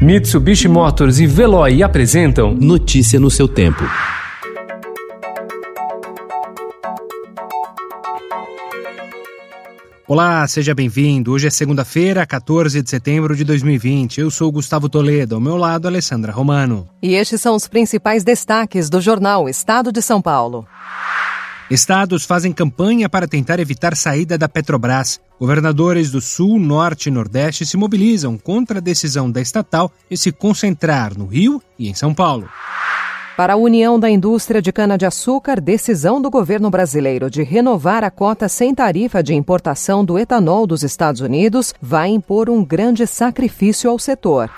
Mitsubishi Motors e Veloy apresentam Notícia no seu tempo. Olá, seja bem-vindo. Hoje é segunda-feira, 14 de setembro de 2020. Eu sou Gustavo Toledo, ao meu lado, Alessandra Romano. E estes são os principais destaques do jornal Estado de São Paulo. Estados fazem campanha para tentar evitar saída da Petrobras. Governadores do Sul, Norte e Nordeste se mobilizam contra a decisão da estatal de se concentrar no Rio e em São Paulo. Para a União da Indústria de Cana-de-Açúcar, decisão do governo brasileiro de renovar a cota sem tarifa de importação do etanol dos Estados Unidos vai impor um grande sacrifício ao setor.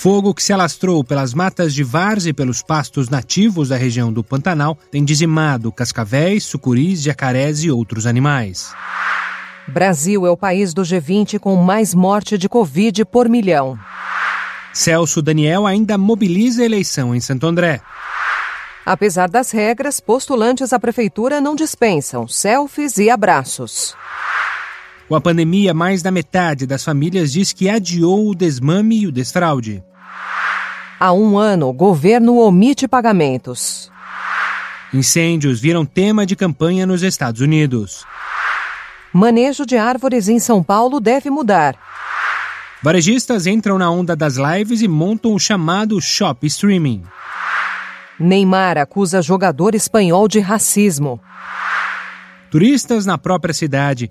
Fogo que se alastrou pelas matas de várzea e pelos pastos nativos da região do Pantanal tem dizimado cascavéis, sucuris, jacarés e outros animais. Brasil é o país do G20 com mais morte de Covid por milhão. Celso Daniel ainda mobiliza a eleição em Santo André. Apesar das regras, postulantes à prefeitura não dispensam selfies e abraços. Com a pandemia, mais da metade das famílias diz que adiou o desmame e o desfraude. Há um ano, o governo omite pagamentos. Incêndios viram tema de campanha nos Estados Unidos. Manejo de árvores em São Paulo deve mudar. Varejistas entram na onda das lives e montam o chamado shop streaming. Neymar acusa jogador espanhol de racismo. Turistas na própria cidade.